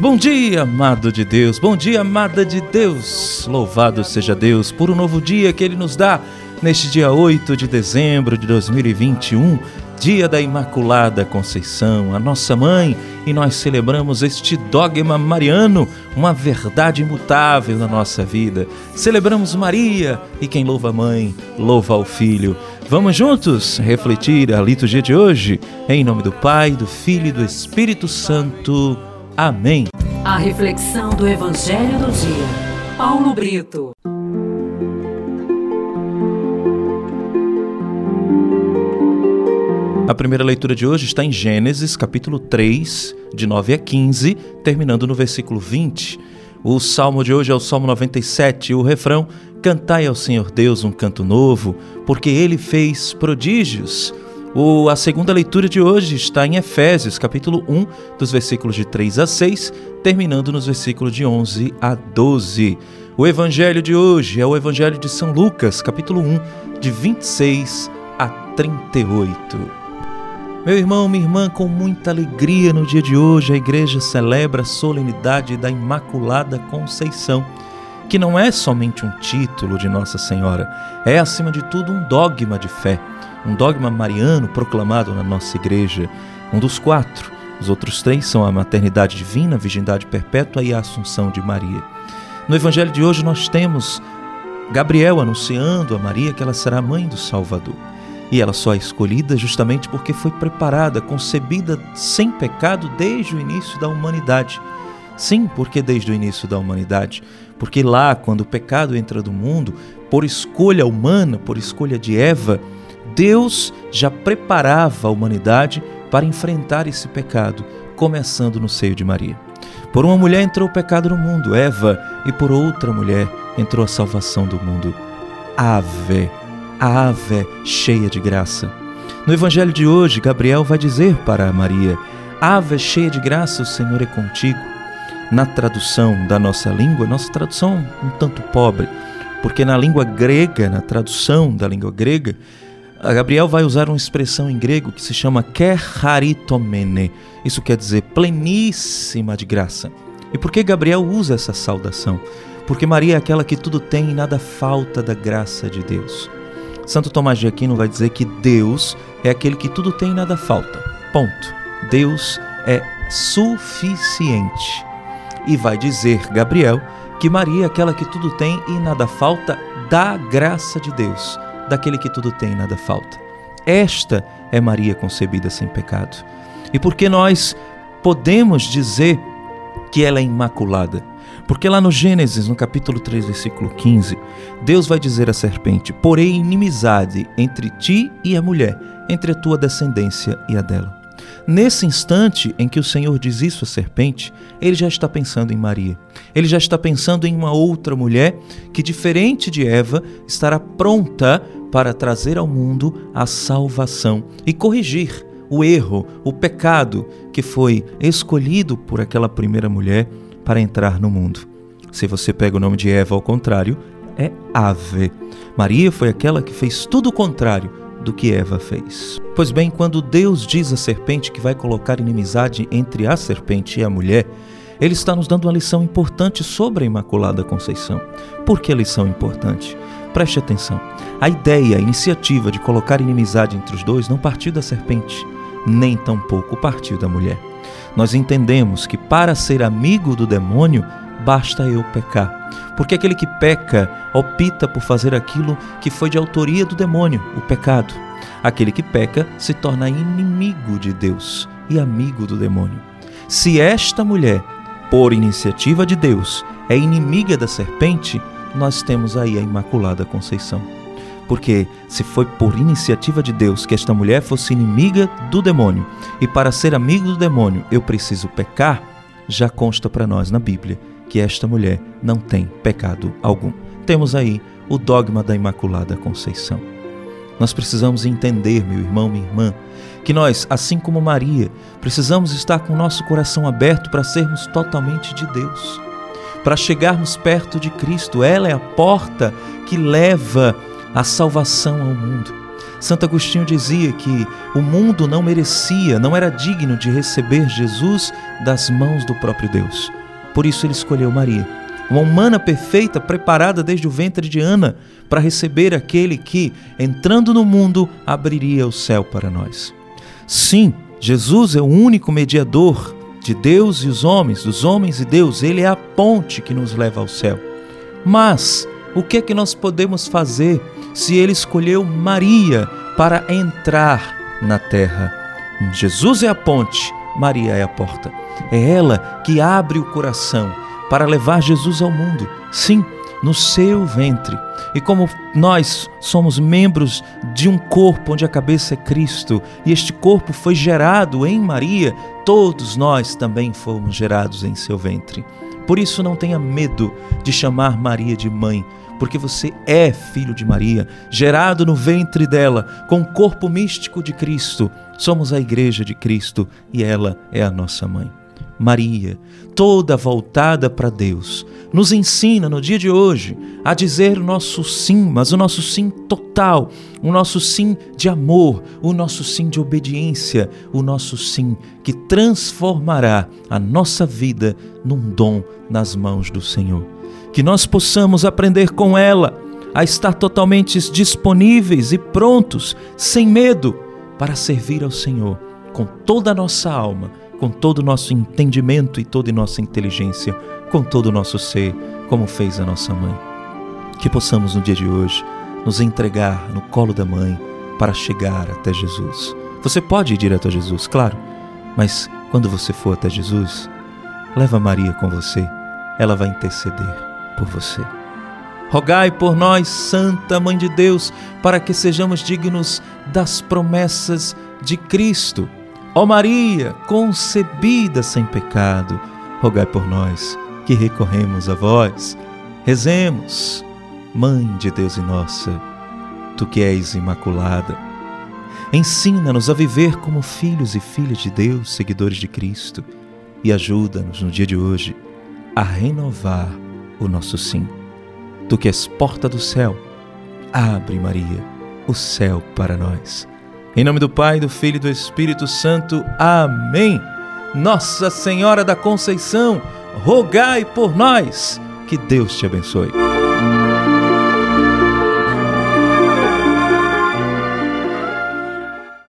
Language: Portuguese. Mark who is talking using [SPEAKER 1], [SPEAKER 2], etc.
[SPEAKER 1] Bom dia, amado de Deus. Bom dia, amada de Deus. Louvado seja Deus por um novo dia que Ele nos dá neste dia 8 de dezembro de 2021, dia da Imaculada Conceição, a nossa mãe, e nós celebramos este dogma mariano, uma verdade imutável na nossa vida. Celebramos Maria e quem louva a mãe, louva ao filho. Vamos juntos refletir a liturgia de hoje, em nome do Pai, do Filho e do Espírito Santo. Amém.
[SPEAKER 2] A reflexão do Evangelho do Dia. Paulo Brito.
[SPEAKER 1] A primeira leitura de hoje está em Gênesis, capítulo 3, de 9 a 15, terminando no versículo 20. O salmo de hoje é o Salmo 97 e o refrão: Cantai ao Senhor Deus um canto novo, porque ele fez prodígios. O, a segunda leitura de hoje está em Efésios, capítulo 1, dos versículos de 3 a 6, terminando nos versículos de 11 a 12. O evangelho de hoje é o evangelho de São Lucas, capítulo 1, de 26 a 38. Meu irmão, minha irmã, com muita alegria no dia de hoje, a igreja celebra a solenidade da Imaculada Conceição, que não é somente um título de Nossa Senhora, é acima de tudo um dogma de fé, um dogma mariano proclamado na nossa igreja, um dos quatro. Os outros três são a maternidade divina, a virgindade perpétua e a assunção de Maria. No evangelho de hoje nós temos Gabriel anunciando a Maria que ela será mãe do Salvador. E ela só é escolhida justamente porque foi preparada, concebida sem pecado desde o início da humanidade. Sim, porque desde o início da humanidade. Porque lá, quando o pecado entra no mundo, por escolha humana, por escolha de Eva, Deus já preparava a humanidade para enfrentar esse pecado, começando no seio de Maria. Por uma mulher entrou o pecado no mundo, Eva, e por outra mulher entrou a salvação do mundo, Ave ave cheia de graça. No evangelho de hoje, Gabriel vai dizer para Maria: Ave cheia de graça, o Senhor é contigo. Na tradução da nossa língua, nossa tradução um tanto pobre, porque na língua grega, na tradução da língua grega, Gabriel vai usar uma expressão em grego que se chama kerharitomene. Isso quer dizer pleníssima de graça. E por que Gabriel usa essa saudação? Porque Maria é aquela que tudo tem e nada falta da graça de Deus. Santo Tomás de Aquino vai dizer que Deus é aquele que tudo tem e nada falta. Ponto. Deus é suficiente. E vai dizer Gabriel que Maria é aquela que tudo tem e nada falta da graça de Deus, daquele que tudo tem e nada falta. Esta é Maria concebida sem pecado. E porque nós podemos dizer que ela é imaculada? Porque lá no Gênesis, no capítulo 3, versículo 15, Deus vai dizer à serpente: Porém, inimizade entre ti e a mulher, entre a tua descendência e a dela. Nesse instante em que o Senhor diz isso à serpente, ele já está pensando em Maria. Ele já está pensando em uma outra mulher que, diferente de Eva, estará pronta para trazer ao mundo a salvação e corrigir o erro, o pecado que foi escolhido por aquela primeira mulher para entrar no mundo. Se você pega o nome de Eva ao contrário, é Ave. Maria foi aquela que fez tudo o contrário do que Eva fez. Pois bem, quando Deus diz à serpente que vai colocar inimizade entre a serpente e a mulher, ele está nos dando uma lição importante sobre a Imaculada Conceição. Por que lição importante? Preste atenção. A ideia, a iniciativa de colocar inimizade entre os dois não partiu da serpente, nem tampouco partiu da mulher. Nós entendemos que para ser amigo do demônio, basta eu pecar. Porque aquele que peca opta por fazer aquilo que foi de autoria do demônio, o pecado. Aquele que peca se torna inimigo de Deus e amigo do demônio. Se esta mulher, por iniciativa de Deus, é inimiga da serpente, nós temos aí a Imaculada Conceição. Porque se foi por iniciativa de Deus que esta mulher fosse inimiga do demônio, e para ser amigo do demônio eu preciso pecar, já consta para nós na Bíblia que esta mulher não tem pecado algum. Temos aí o dogma da Imaculada Conceição. Nós precisamos entender, meu irmão, minha irmã, que nós, assim como Maria, precisamos estar com o nosso coração aberto para sermos totalmente de Deus, para chegarmos perto de Cristo. Ela é a porta que leva a salvação ao mundo. Santo Agostinho dizia que o mundo não merecia, não era digno de receber Jesus das mãos do próprio Deus. Por isso ele escolheu Maria, uma humana perfeita, preparada desde o ventre de Ana para receber aquele que, entrando no mundo, abriria o céu para nós. Sim, Jesus é o único mediador de Deus e os homens, dos homens e Deus, ele é a ponte que nos leva ao céu. Mas o que é que nós podemos fazer se ele escolheu Maria para entrar na terra? Jesus é a ponte, Maria é a porta. É ela que abre o coração para levar Jesus ao mundo. Sim, no seu ventre. E como nós somos membros de um corpo onde a cabeça é Cristo, e este corpo foi gerado em Maria, todos nós também fomos gerados em seu ventre. Por isso não tenha medo de chamar Maria de mãe, porque você é filho de Maria, gerado no ventre dela, com o corpo místico de Cristo. Somos a igreja de Cristo e ela é a nossa mãe. Maria, toda voltada para Deus, nos ensina no dia de hoje a dizer o nosso sim, mas o nosso sim total, o nosso sim de amor, o nosso sim de obediência, o nosso sim que transformará a nossa vida num dom nas mãos do Senhor. Que nós possamos aprender com ela a estar totalmente disponíveis e prontos, sem medo, para servir ao Senhor com toda a nossa alma com todo o nosso entendimento e toda a nossa inteligência, com todo o nosso ser, como fez a nossa mãe. Que possamos no dia de hoje nos entregar no colo da mãe para chegar até Jesus. Você pode ir direto a Jesus, claro, mas quando você for até Jesus, leva Maria com você, ela vai interceder por você. Rogai por nós, Santa Mãe de Deus, para que sejamos dignos das promessas de Cristo. Ó Maria, concebida sem pecado, rogai por nós que recorremos a vós. Rezemos, Mãe de Deus e nossa, tu que és imaculada. Ensina-nos a viver como filhos e filhas de Deus, seguidores de Cristo, e ajuda-nos no dia de hoje a renovar o nosso sim. Tu que és porta do céu, abre, Maria, o céu para nós. Em nome do Pai, do Filho e do Espírito Santo. Amém. Nossa Senhora da Conceição, rogai por nós. Que Deus te abençoe.